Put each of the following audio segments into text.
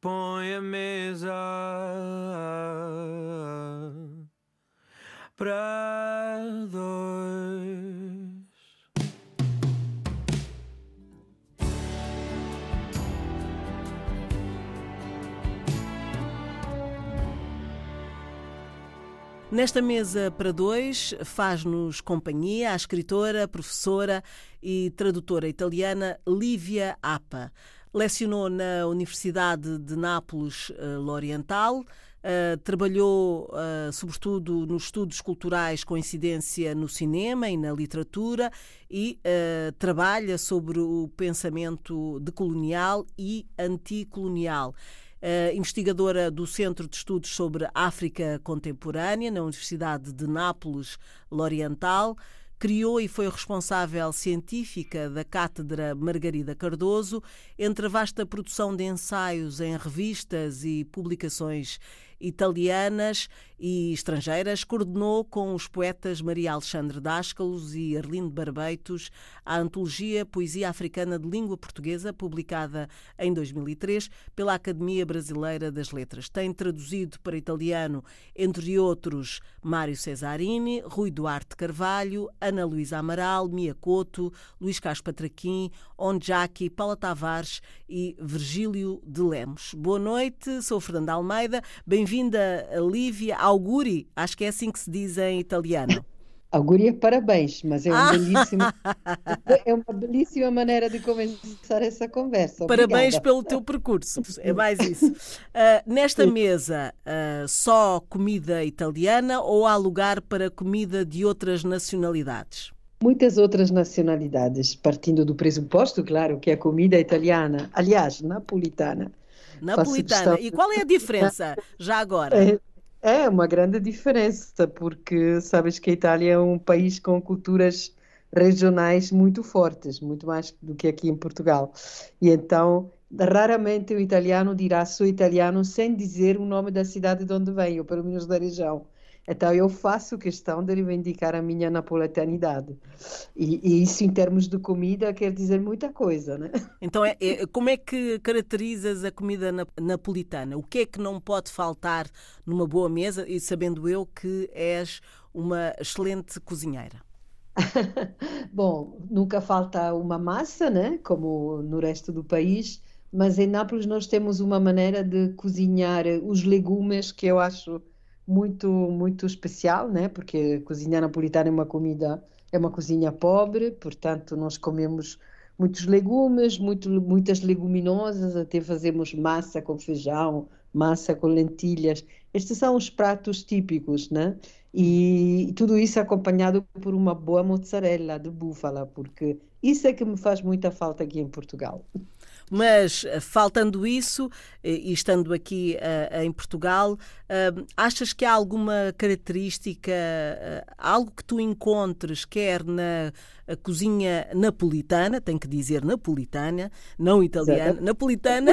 põe a mesa para dois. Nesta mesa para dois faz-nos companhia a escritora, professora e tradutora italiana Lívia Appa. Lecionou na Universidade de Nápoles uh, L'Oriental, uh, trabalhou uh, sobretudo nos estudos culturais com incidência no cinema e na literatura e trabalha sobre o pensamento decolonial e anticolonial uh, investigadora do Centro de Estudos sobre África Contemporânea na Universidade de Nápoles L'Oriental. Criou e foi responsável científica da Cátedra Margarida Cardoso, entre a vasta produção de ensaios em revistas e publicações italianas e estrangeiras, coordenou com os poetas Maria Alexandre Dáscalos e Arlindo Barbeitos a antologia Poesia Africana de Língua Portuguesa, publicada em 2003 pela Academia Brasileira das Letras. Tem traduzido para italiano, entre outros, Mário Cesarini, Rui Duarte Carvalho, Ana Luísa Amaral, Mia Couto, Luís Carlos Patraquim, Onjaki, Paula Tavares e Virgílio de Lemos. Boa noite, sou Fernanda Almeida. Bem-vinda, Lívia auguri, acho que é assim que se diz em italiano. Auguri é parabéns, mas é, um ah. belíssimo, é uma belíssima maneira de começar essa conversa. Obrigada. Parabéns pelo teu percurso, é mais isso. Uh, nesta mesa, uh, só comida italiana ou há lugar para comida de outras nacionalidades? Muitas outras nacionalidades, partindo do pressuposto, claro, que a comida italiana, aliás, napolitana. Napolitana. E qual é a diferença, já agora? É, é uma grande diferença, porque sabes que a Itália é um país com culturas regionais muito fortes, muito mais do que aqui em Portugal. E então, raramente o italiano dirá sou italiano sem dizer o nome da cidade de onde vem, ou pelo menos da região. Então eu faço questão de reivindicar a minha napolitanidade. E, e, isso em termos de comida quer dizer muita coisa, né? Então é, é, como é que caracterizas a comida napolitana? O que é que não pode faltar numa boa mesa e sabendo eu que és uma excelente cozinheira? Bom, nunca falta uma massa, né? Como no resto do país, mas em Nápoles nós temos uma maneira de cozinhar os legumes que eu acho muito muito especial, né? Porque a cozinha napolitana é uma comida é uma cozinha pobre, portanto nós comemos muitos legumes, muito, muitas leguminosas, até fazemos massa com feijão, massa com lentilhas. Estes são os pratos típicos, né? E tudo isso acompanhado por uma boa mozzarella de búfala, porque isso é que me faz muita falta aqui em Portugal. Mas, eh, faltando isso, eh, e estando aqui uh, em Portugal, uh, achas que há alguma característica, uh, algo que tu encontres, quer na cozinha napolitana, tem que dizer napolitana, não italiana, Exato. napolitana,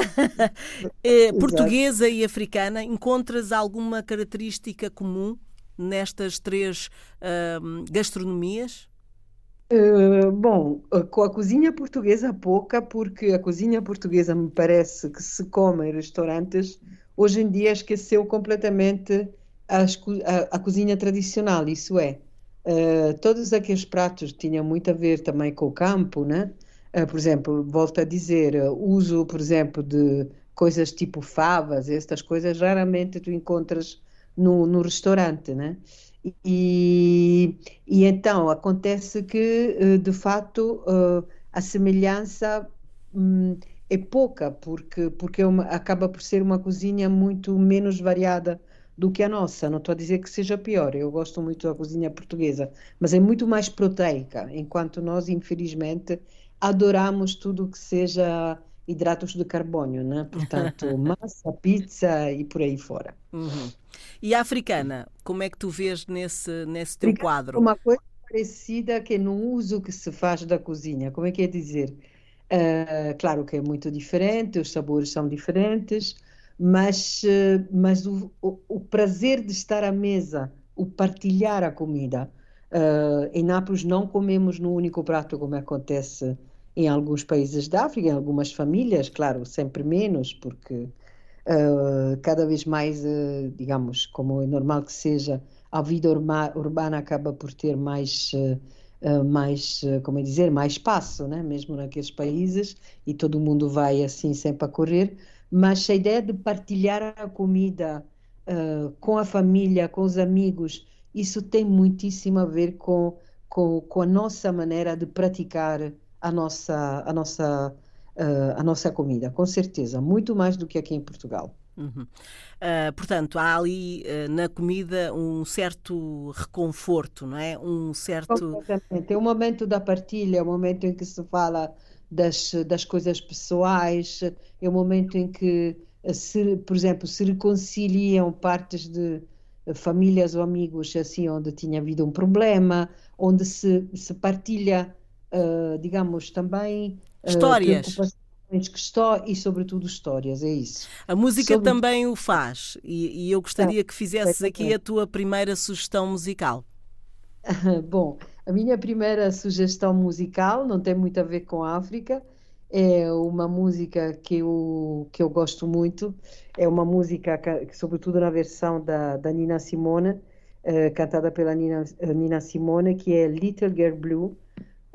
portuguesa e africana, encontras alguma característica comum nestas três gastronomias? Uh, bom, com a cozinha portuguesa pouca, porque a cozinha portuguesa me parece que se come em restaurantes, hoje em dia esqueceu completamente as, a, a, cozinha tradicional, isso é, uh, todos aqueles pratos tinham muito a ver também com o campo, né? Uh, por exemplo, volto a dizer, uso, por exemplo, de coisas tipo favas, estas coisas raramente tu encontras no, no restaurante, né? E, e então acontece que, eh, de fato, eh, a semelhança hum, é pouca, porque, porque é uma, acaba por ser uma cozinha muito menos variada do que a nossa. Não estou a dizer que seja pior, eu gosto muito da cozinha portuguesa, mas é muito mais proteica, enquanto nós, infelizmente, adoramos tudo que seja hidratos de carbono, né? portanto, massa, pizza e por aí fora. Uhum. E a africana, como é que tu vês nesse, nesse teu quadro? Uma coisa parecida que no uso que se faz da cozinha, como é que é dizer? Uh, claro que é muito diferente, os sabores são diferentes, mas, uh, mas o, o, o, prazer de estar à mesa, o partilhar a comida. Uh, em Nápoles não comemos no único prato como acontece em alguns países da África, em algumas famílias, claro, sempre menos, porque uh, cada vez mais, uh, digamos, como é normal que seja, a vida urbana acaba por ter mais, uh, mais, como é dizer, mais espaço, né? mesmo naqueles países, e todo mundo vai assim sempre a correr, mas a ideia de partilhar a comida com a família, com os amigos, isso tem muitíssimo a ver com, com, com a nossa maneira de praticar a nossa, a nossa uh, a nossa comida, com certeza, muito mais do que aqui em Portugal. Uhum. Uh, portanto, há ali uh, na comida um certo reconforto, não é? Um certo. É o momento da partilha, é o momento em que se fala das, das coisas pessoais, é o momento em que, se, por exemplo, se reconciliam partes de famílias ou amigos assim onde tinha havido um problema, onde se, se partilha, uh, digamos, também histórias. que e sobretudo histórias, é isso. A música Sobre... também o faz e, e eu gostaria que fizesses aqui a tua primeira sugestão musical. Bom, a minha primeira sugestão musical não tem muito a ver com a África, é uma música que eu, que eu gosto muito, é uma música, que, sobretudo na versão da, da Nina Simone, uh, cantada pela Nina, Nina Simone, que é Little Girl Blue,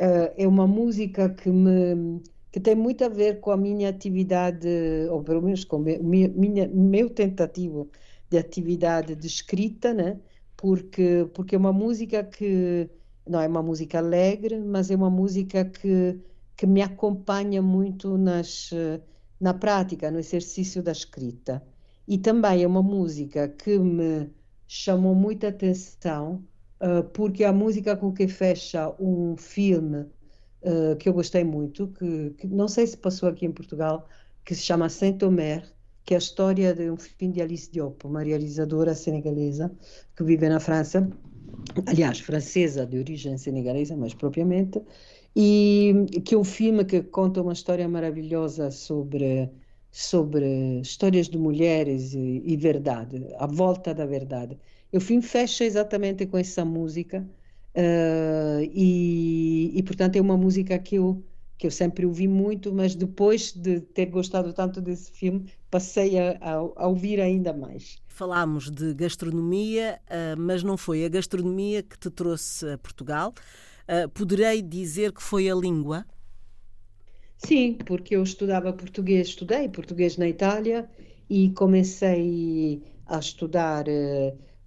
uh, é uma música que me que tem muito a ver com a minha atividade, ou pelo menos com minha, meu tentativo de atividade de escrita, né? porque, porque é uma música que não é uma música alegre, mas é uma música que, que me acompanha muito nas, na prática, no exercício da escrita. E também é uma música que me chamou muita atenção uh, porque a música com que fecha um filme uh, que eu gostei muito, que, que, não sei se passou aqui em Portugal, que se chama Saint-Omer, que é a história de um filme de Alice Diop, uma realizadora senegalesa que vive na França, aliás, francesa de origem senegalesa, mais propriamente, e que é um filme que conta uma história maravilhosa sobre sobre histórias de mulheres e, e verdade, a volta da verdade. O filme fecha exatamente com essa música uh, e, e, portanto, é uma música que eu, que eu sempre ouvi muito, mas depois de ter gostado tanto desse filme, passei a, a, a ouvir ainda mais. Falámos de gastronomia, uh, mas não foi a gastronomia que te trouxe a Portugal. Uh, poderei dizer que foi a língua? Sim, porque eu estudava português, estudei português na Itália e comecei a estudar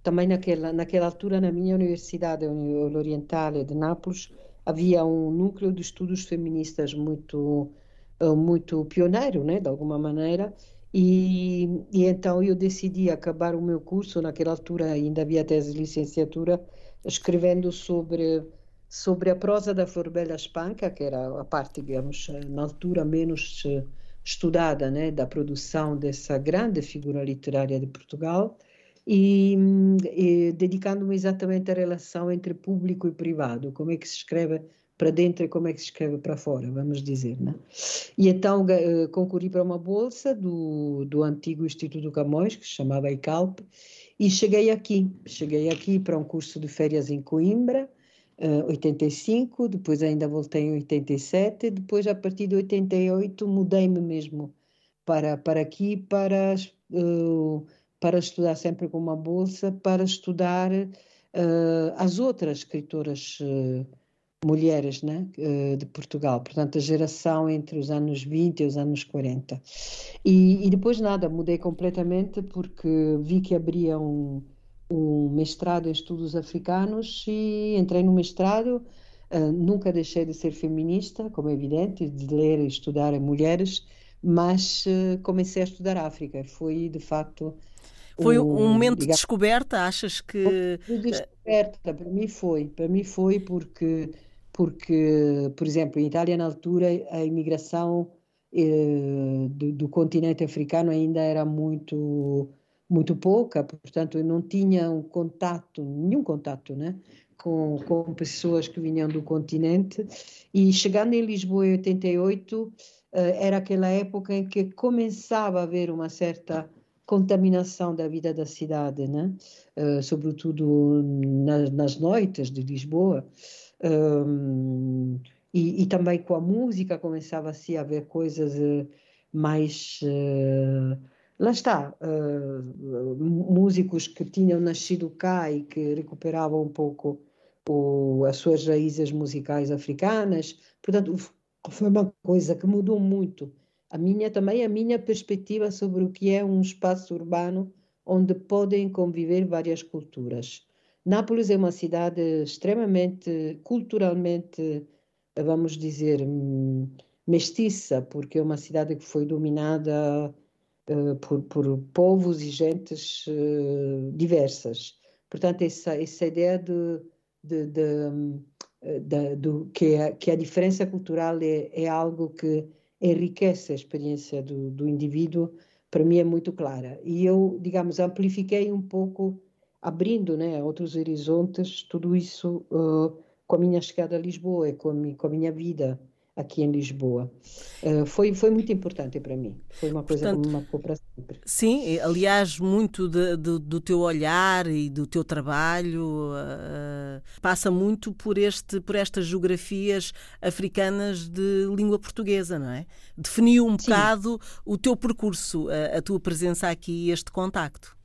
também naquela, naquela altura, na minha universidade, Oriental de Nápoles, havia um núcleo de estudos feministas muito, eh, muito pioneiro, né, de alguma maneira, e, e, então eu decidi acabar o meu curso, naquela altura ainda havia tese de licenciatura, escrevendo sobre, sobre a prosa da Florbela Espanca, que era a parte, digamos, na altura menos eh, estudada né, da produção dessa grande figura literária de Portugal, e, e dedicando-me exatamente à relação entre público e privado, como é que se escreve para dentro e como é que se escreve para fora, vamos dizer, né? E então uh, concorri para uma bolsa do, do antigo Instituto Camões, que se chamava ICALP, e cheguei aqui, cheguei aqui para um curso de férias em Coimbra, uh, 85, depois ainda voltei em 87, depois a partir de 88 mudei-me mesmo para, para aqui, para... Uh, para estudar sempre com uma bolsa, para estudar uh, as outras escritoras uh, mulheres né, uh, de Portugal, portanto, a geração entre os anos 20 e os anos 40. E, e depois nada, mudei completamente porque vi que abria um, um mestrado em estudos africanos e entrei no mestrado. Nunca deixei de ser feminista, como é evidente, de ler e estudar mulheres, mas comecei a estudar África. Foi, de facto, foi um, um momento digamos, de descoberta, achas que. De descoberta, para mim foi. Para mim foi porque, porque por exemplo, em Itália, na altura, a imigração eh, do, do, continente africano ainda era muito, muito pouca, portanto, eu não tinha um contato, nenhum contato, né? Com, com pessoas que vinham do continente. E chegando em Lisboa em 88, eh, era aquela época em que começava a haver uma certa contaminação da vida da cidade, né? Uh, sobretudo nas, nas noites de Lisboa. Um, e, e, também com a música começava-se a ver coisas uh, mais, uh, lá está, músicos que tinham nascido cá e que recuperavam um pouco o, as suas raízes musicais africanas. Portanto, foi uma coisa que mudou muito. A minha também a minha perspectiva sobre o que é um espaço urbano onde podem conviver várias culturas. Nápoles é uma cidade extremamente culturalmente, vamos dizer, hum, mestiça, porque é uma cidade que foi dominada uh, por, por povos e gentes uh, diversas. Portanto, essa, essa ideia de, de, de, eh, de, de que, a, que a diferença cultural é, é algo que enriquece a experiência do, do indivíduo, para mim é muito clara. E eu, digamos, amplifiquei um pouco, abrindo né, outros horizontes, tudo isso uh, com a minha chegada a Lisboa e com a, minha, com a minha vida aqui em Lisboa. Uh, foi, foi muito importante para mim. Foi uma coisa Portanto, para sempre. Sim, aliás, muito de, de, do teu olhar e do teu trabalho uh, passa muito por, este, por estas geografias africanas de língua portuguesa, não é? Definiu um Sim. bocado o teu percurso, a, a, tua presença aqui e este contacto.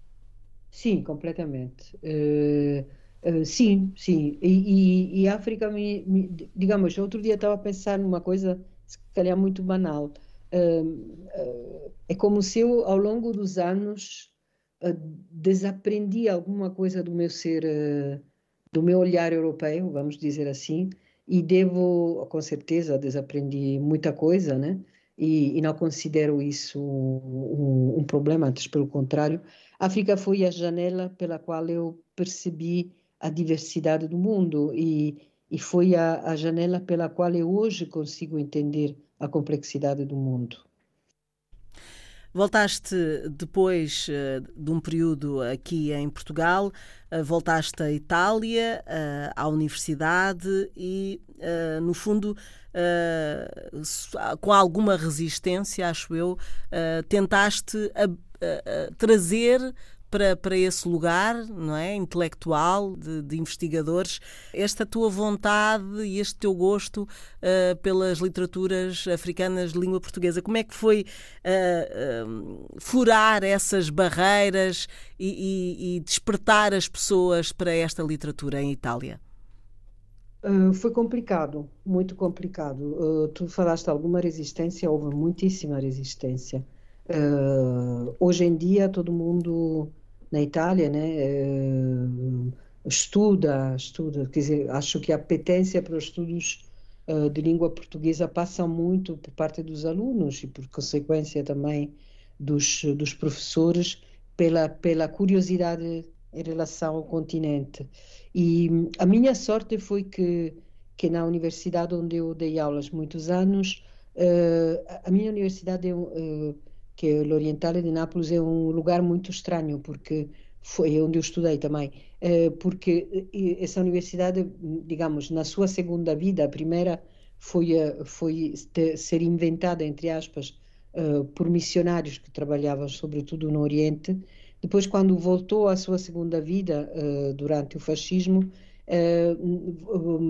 Sim, completamente. Uh, Uh, sim, sim. E, e, e África, me, me, digamos, outro dia estava a pensar numa coisa, se calhar muito banal. Uh, é como se eu, ao longo dos anos, desaprendi alguma coisa do meu ser, do meu olhar europeu, vamos dizer assim, e devo, com certeza, desaprendi muita coisa, né? E, e não considero isso um, um problema, antes pelo contrário. A África foi a janela pela qual eu percebi a diversidade do mundo e, e foi a, a janela pela qual eu hoje consigo entender a complexidade do mundo. Voltaste depois uh, de um período aqui em Portugal, uh, voltaste à Itália, uh, à universidade e, no fundo, com alguma resistência, acho eu, tentaste trazer para, para esse lugar, não é, intelectual de, de investigadores, esta tua vontade e este teu gosto uh, pelas literaturas africanas de língua portuguesa, como é que foi uh, uh, furar essas barreiras e, e, e despertar as pessoas para esta literatura em Itália? Uh, foi complicado, muito complicado. Uh, tu falaste alguma resistência, houve muitíssima resistência. Uh, hoje em dia todo mundo na Itália, né, uh, estuda, estuda, quer dizer, acho que a apetência para os estudos uh, de língua portuguesa passa muito por parte dos alunos e por consequência também dos, dos professores pela, pela curiosidade em relação ao continente. E a minha sorte foi que, que na universidade onde eu dei aulas muitos anos, uh, a minha universidade é que o Orientale de Nápoles é um lugar muito estranho, porque foi onde eu estudei também, eh, porque eh, essa universidade, digamos, na sua segunda vida, a primeira foi, eh, foi ser inventada, entre aspas, por missionários que trabalhavam sobretudo no Oriente. Depois, quando voltou à sua segunda vida, durante o fascismo,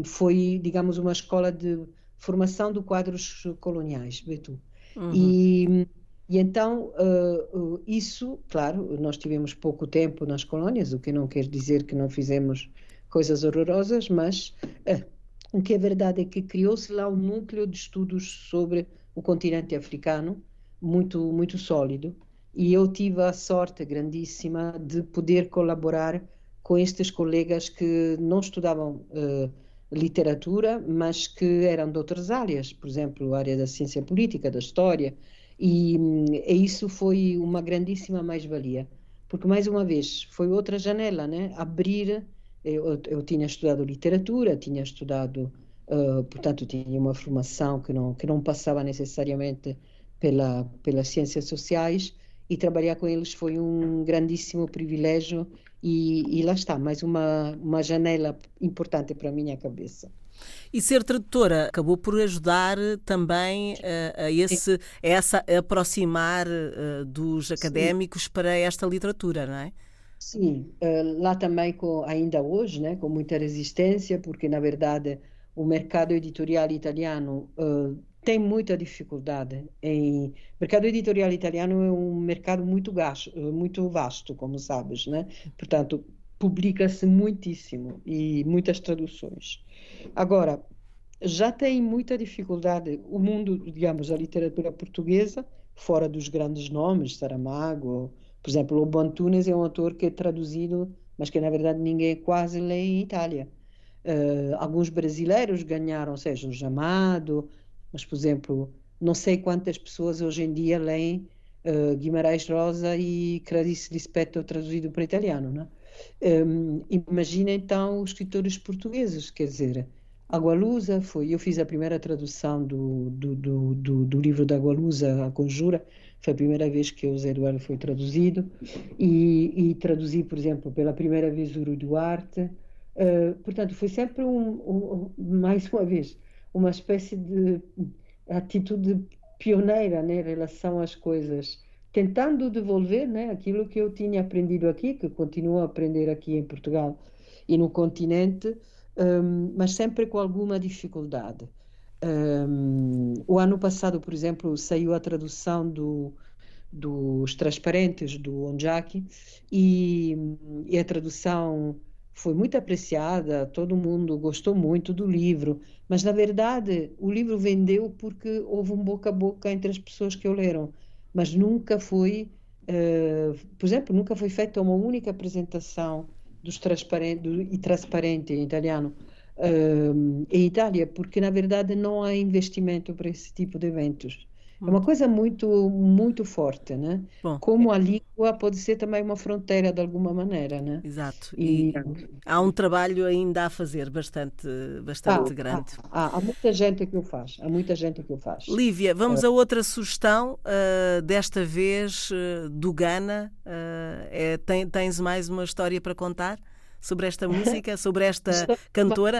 foi, digamos, uma escola de formação de quadros coloniais, vê tu. Uhum. E e então, uh, uh, isso, claro, nós tivemos pouco tempo nas colónias, o que não quer dizer que não fizemos coisas horrorosas, mas uh, o que é verdade é que criou-se lá um núcleo de estudos sobre o continente africano muito, muito sólido. E eu tive a sorte grandíssima de poder colaborar com estes colegas que não estudavam literatura, mas que eram de outras áreas, por exemplo, a área da ciência política, da história, e, e isso foi uma grandíssima mais-valia, porque, mais uma vez, foi outra janela, né? Abrir. Eu, eu tinha estudado literatura, tinha estudado, uh, portanto, tinha uma formação que não, que não passava necessariamente pela, pelas ciências sociais, e trabalhar com eles foi um grandíssimo privilégio e, e, lá está, mais uma, uma janela importante para a minha cabeça. E ser tradutora acabou por ajudar também a, a esse, a essa aproximar uh, dos académicos Sim. para esta literatura, não é? Sim, uh, lá também com, ainda hoje, né, com muita resistência, porque na verdade o mercado editorial italiano uh, tem muita dificuldade em mercado editorial italiano é um mercado muito gasto, muito vasto, como sabes, né? Portanto, publica-se muitíssimo e muitas traduções. Agora, já tem muita dificuldade o mundo, digamos, a literatura portuguesa, fora dos grandes nomes, Saramago, por exemplo, o Bantunes é um autor que é traduzido, mas que na verdade ninguém quase lê em Itália. Uh, alguns brasileiros ganharam, seja o Jamado, mas, por exemplo, não sei quantas pessoas hoje em dia leem uh, Guimarães Rosa e Clarice Lispector traduzido para italiano, né? Um, imagina então os escritores portugueses, quer dizer, Agualusa foi, eu fiz a primeira tradução do, do, do, do, do livro da Agualusa, A Conjura, foi a primeira vez que o Zé Eduardo foi traduzido, e, e traduzi, por exemplo, pela primeira vez o Duarte, uh, portanto, foi sempre um, um, mais uma vez, uma espécie de atitude pioneira né, em relação às coisas, tentando devolver né, aquilo que eu tinha aprendido aqui, que continuo a aprender aqui em Portugal e no continente, um, mas sempre com alguma dificuldade. Um, o ano passado, por exemplo, saiu a tradução do, dos Transparentes, do Onjaki, e, e a tradução foi muito apreciada, todo mundo gostou muito do livro, mas na verdade o livro vendeu porque houve um boca a boca entre as pessoas que o leram, mas nunca foi, uh, por exemplo, nunca foi feita uma única apresentação dos transparente, do, e transparente em italiano uh, em Itália, porque na verdade não há investimento para esse tipo de eventos. É uma coisa muito, muito forte, né? Bom, Como é... a língua pode ser também uma fronteira de alguma maneira, né? Exato. E, e há um trabalho ainda a fazer bastante, bastante grande. Há, há, há, muita gente que o faz. Há muita gente que o faz. Lívia, vamos uh, a outra sugestão, uh, desta vez uh, do Ghana. É, tem, tens mais uma história para contar sobre esta música, sobre esta cantora?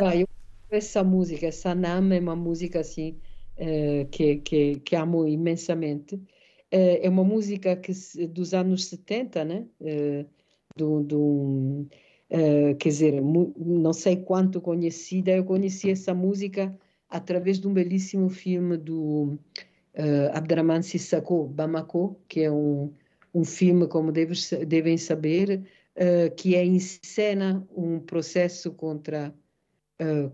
Essa música, essa Nam é uma música assim eh, que, que, que amo imensamente. Uh, é uma música que, dos anos 70, né? Uh, do, do, quer dizer, não sei quanto conhecida, eu conheci essa música através de um belíssimo filme do uh, Abdraman Sissako, Bamako, que é um, um filme, como devem saber, que é em cena um processo contra,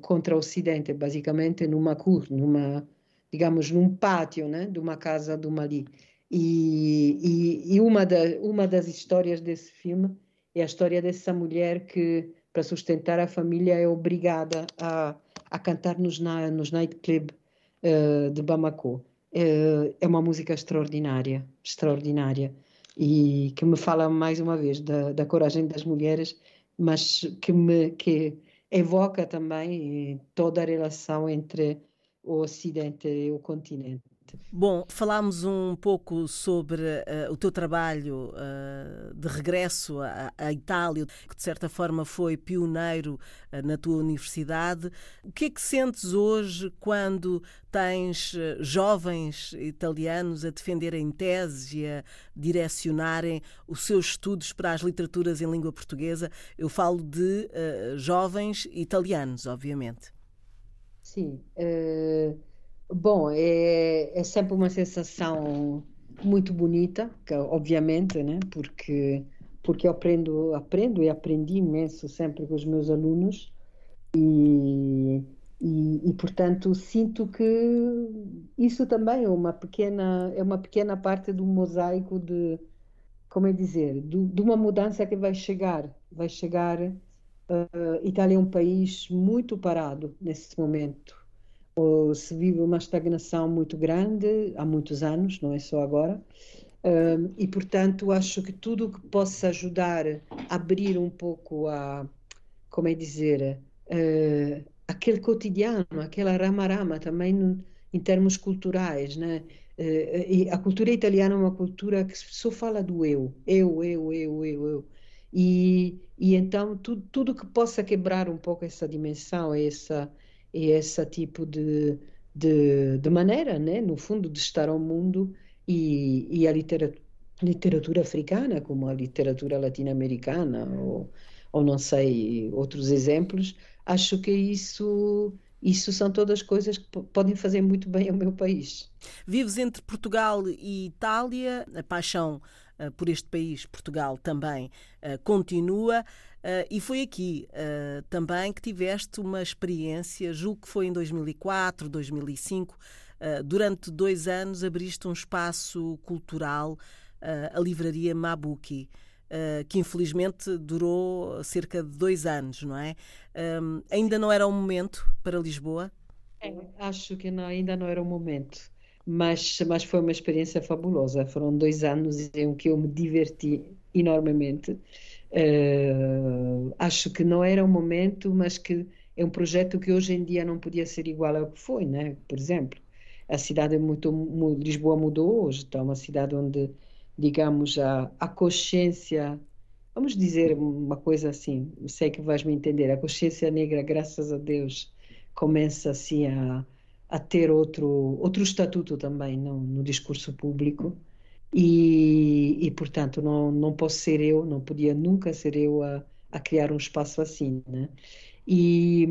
contra o Ocidente, basicamente numa cur, numa digamos, num pátio né, de uma casa do Mali. E, e, e, uma, da, uma das histórias desse filme é a história dessa mulher que, para sustentar a família, é obrigada a, a cantar nos, na, nos nightclubs uh, de Bamako. Uh, é uma música extraordinária, extraordinária, e que me fala mais uma vez da, da coragem das mulheres, mas que me que evoca também toda a relação entre o Ocidente e o continente. Bom, falámos um pouco sobre uh, o teu trabalho uh, de regresso à, Itália, que de certa forma foi pioneiro uh, na tua universidade. O que é que sentes hoje quando tens jovens italianos a defenderem teses e a direcionarem os seus estudos para as literaturas em língua portuguesa? Eu falo de jovens italianos, obviamente. Sim. Uh, bom, é, é sempre uma sensação muito bonita, que, obviamente, né? Porque porque eu aprendo, aprendo e aprendi imenso sempre com os meus alunos e, e, e, portanto sinto que isso também é uma pequena é uma pequena parte do mosaico de como é dizer de, de uma mudança que vai chegar vai chegar Uh, Itália é um país muito parado nesse momento. Uh, se vive uma estagnação muito grande há muitos anos, não é só agora. Uh, e, portanto, acho que tudo que possa ajudar a abrir um pouco a, como é dizer, uh, aquele cotidiano, aquela rama-rama também em termos culturais, né? E a cultura italiana é uma cultura que só fala do eu, eu, eu, eu, eu, eu. E, e então tudo, tudo que possa quebrar um pouco essa dimensão, essa, esse tipo de, de, de maneira, né? no fundo, de estar ao mundo e, e a literatura, literatura africana, como a literatura latino-americana, ou, ou não sei, outros exemplos, acho que isso Isso são todas coisas que podem fazer muito bem ao meu país. Vives entre Portugal e Itália, a paixão uh, por este país, Portugal, também uh, continua. Uh, e foi aqui também que tiveste uma experiência, julgo que foi em 2004, 2005. durante dois anos abriste um espaço cultural, a Livraria Mabuki. Uh, que infelizmente durou cerca de dois anos, não é? Um, ainda não era o momento para Lisboa? É, acho que não, ainda não era o momento, mas, mas foi uma experiência fabulosa. Foram dois anos em que eu me diverti enormemente. Uh, acho que não era o momento, mas que é um projeto que hoje em dia não podia ser igual ao que foi, né? Por exemplo, a cidade é muito, Lisboa mudou hoje, está uma cidade onde digamos, a, a consciência, vamos dizer uma coisa assim, sei que vais me entender, a consciência negra, graças a Deus, começa assim a, a ter outro, outro estatuto também no, no discurso público. E, e, portanto, não, não posso ser eu, não podia nunca ser eu a, a criar um espaço assim, né? E,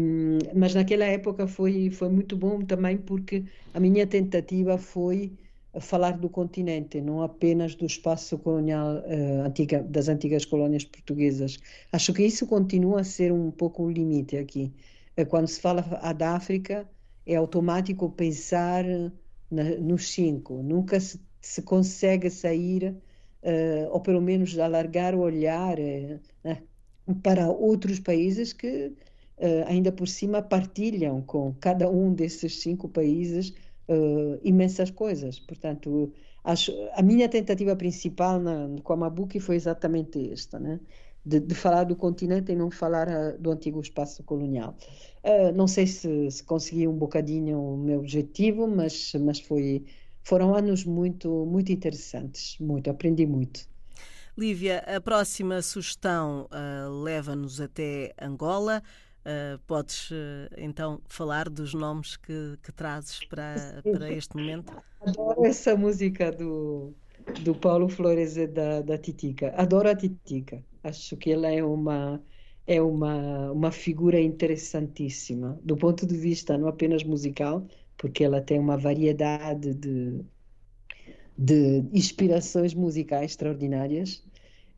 mas naquela época foi, foi muito bom também porque a minha tentativa foi falar do continente, não apenas do espaço colonial uh, antiga, das antigas colônias portuguesas. Acho que isso continua a ser um pouco o limite aqui. Uh, quando se fala da África, é automático pensar na, nos cinco. Nunca se, se consegue sair, uh, ou pelo menos alargar o olhar né, para outros países que ainda por cima partilham com cada um desses cinco países uh, imensas coisas. Portanto, acho, a minha tentativa principal na, com a Mabuki foi exatamente esta, né? De, de, falar do continente e não falar uh, do antigo espaço colonial. Uh, não sei se, se, consegui um bocadinho o meu objetivo, mas, mas foi, foram anos muito, muito interessantes, muito, aprendi muito. Lívia, a próxima sugestão uh, leva-nos até Angola. Uh, podes uh, então falar dos nomes que, que trazes para, para este momento? Adoro essa música do, do Paulo Flores e da, da Titica. Adoro a Titica. Acho que ela é uma é uma, uma figura interessantíssima do ponto de vista não apenas musical, porque ela tem uma variedade de, de inspirações musicais extraordinárias,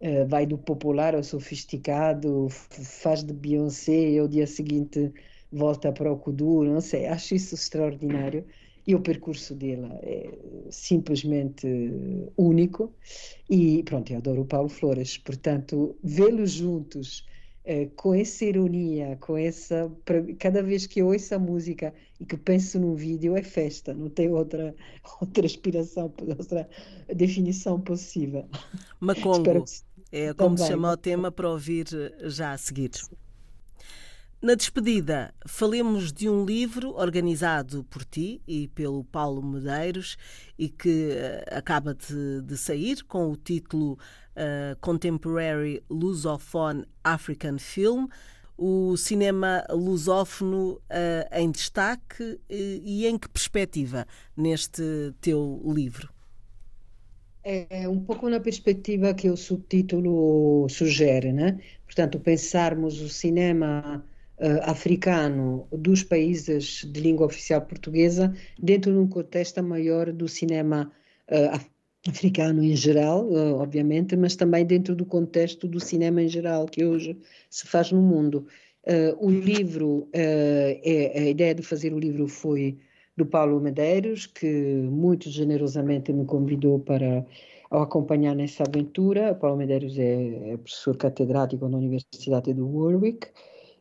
Uh, vai do popular ao sofisticado, faz de Beyoncé e ao dia seguinte volta para o Kuduro, não sei, acho isso extraordinário. E o percurso dela é simplesmente único. E pronto, eu adoro o Paulo Flores, portanto, vê-los juntos uh, com essa ironia, com essa, cada vez que eu ouço a música e que penso num vídeo é festa, não tem outra outra inspiração, outra definição possível. Macongo. É como Também. se chama o tema para ouvir eh, já a seguir. Na despedida, falemos de um livro organizado por ti e pelo Paulo Medeiros e que uh, acaba de, de, sair com o título uh, Contemporary Lusophone African Film, o cinema lusófono uh, em destaque e em que perspectiva neste teu livro? É um pouco na perspectiva que o subtítulo sugere, né? Portanto, pensarmos o cinema uh, africano dos países de língua oficial portuguesa dentro de um contexto maior do cinema uh, africano em geral, uh, obviamente, mas também dentro do contexto do cinema em geral que hoje se faz no mundo. o livro, é, a ideia de fazer o livro foi do Paulo Medeiros, que muito generosamente me convidou para o acompanhar nessa aventura. O Paulo Medeiros é, é professor catedrático na Universidade de Warwick.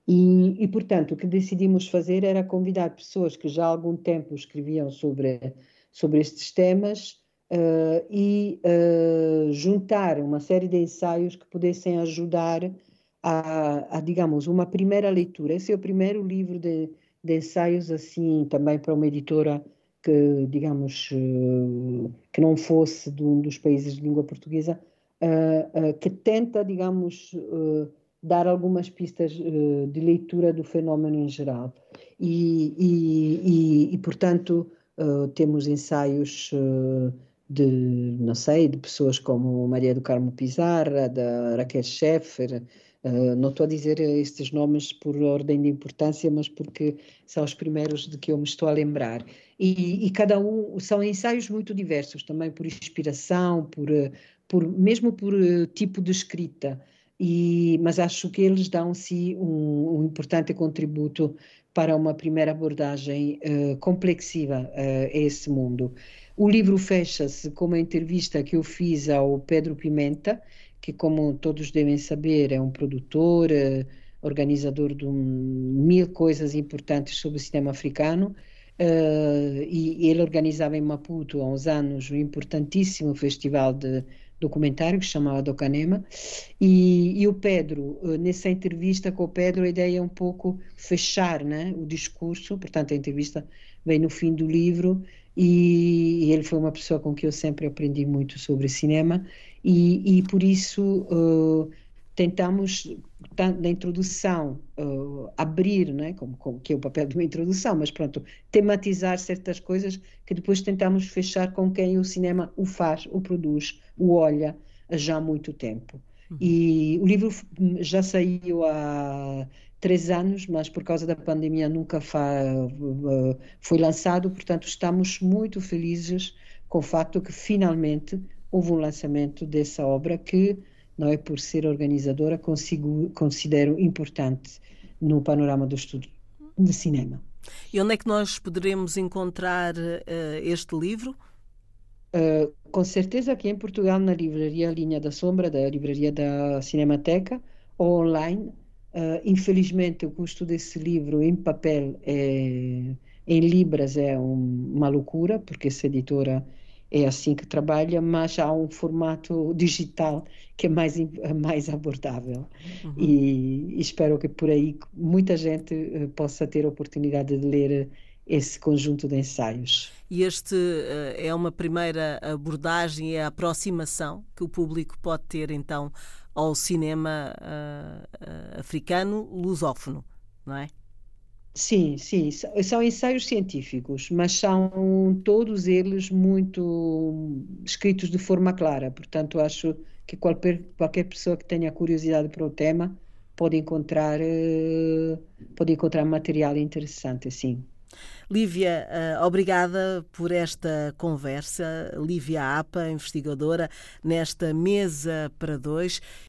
E, e, portanto, o que decidimos fazer era convidar pessoas que já há algum tempo escreviam sobre, sobre estes temas uh, e uh, juntar uma série de ensaios que pudessem ajudar a, a, digamos, uma primeira leitura. Esse é o primeiro livro de, de ensaios assim também para uma editora que digamos eh, que não fosse de um dos países de língua portuguesa uh, que tenta digamos dar algumas pistas de leitura do fenómeno em geral e, e, e, e portanto temos ensaios de não sei de pessoas como Maria do Carmo Pizarra da Raquel Scheffer Uh, não estou a dizer estes nomes por ordem de importância, mas porque são os primeiros de que eu me estou a lembrar. E, e cada um são ensaios muito diversos, também por inspiração, por, por mesmo por uh, tipo de escrita. E, mas acho que eles dão-se um, um, importante contributo para uma primeira abordagem uh, complexiva a esse mundo. O livro fecha-se com uma entrevista que eu fiz ao Pedro Pimenta, que, como todos devem saber, é um produtor, uh, organizador de um, mil coisas importantes sobre o cinema africano. Uh, e ele organizava em Maputo há uns anos um importantíssimo festival de documentário que se chamava Docanema e, e, o Pedro, eh, nessa entrevista com o Pedro, a ideia é um pouco fechar né, o discurso, portanto a entrevista vem no fim do livro e, e ele foi uma pessoa com quem eu sempre aprendi muito sobre cinema e, e por isso uh, tentamos na introdução uh, abrir, né, como, como, que é o papel de uma introdução, mas pronto, tematizar certas coisas que depois tentamos fechar com quem o cinema o faz, o produz, o olha já há muito tempo. Uhum. E o livro já saiu há três anos, mas por causa da pandemia nunca uh, foi lançado, portanto estamos muito felizes com o fato que finalmente houve um lançamento dessa obra que não é por ser organizadora, consigo, considero importante no panorama do estudo de cinema. E onde é que nós poderemos encontrar uh, este livro? Uh, com certeza aqui em Portugal, na livraria Linha da Sombra, da livraria da Cinemateca, ou online. Uh, infelizmente, o custo desse livro em papel, é, em libras, é um, uma loucura, porque essa editora é assim que trabalha, mas há um formato digital que é mais, mais abordável. Uhum. E, e, espero que por aí muita gente uh, possa ter a oportunidade de ler esse conjunto de ensaios. E este uh, é uma primeira abordagem, é a aproximação que o público pode ter então ao cinema uh, africano lusófono, não é? Sim, sim, são ensaios científicos, mas são todos eles muito escritos de forma clara. Portanto, acho que qualquer, qualquer pessoa que tenha curiosidade para o tema pode encontrar, eh, pode encontrar material interessante, sim. Lívia, eh, obrigada por esta conversa. Lívia Apa, investigadora, nesta mesa para dois.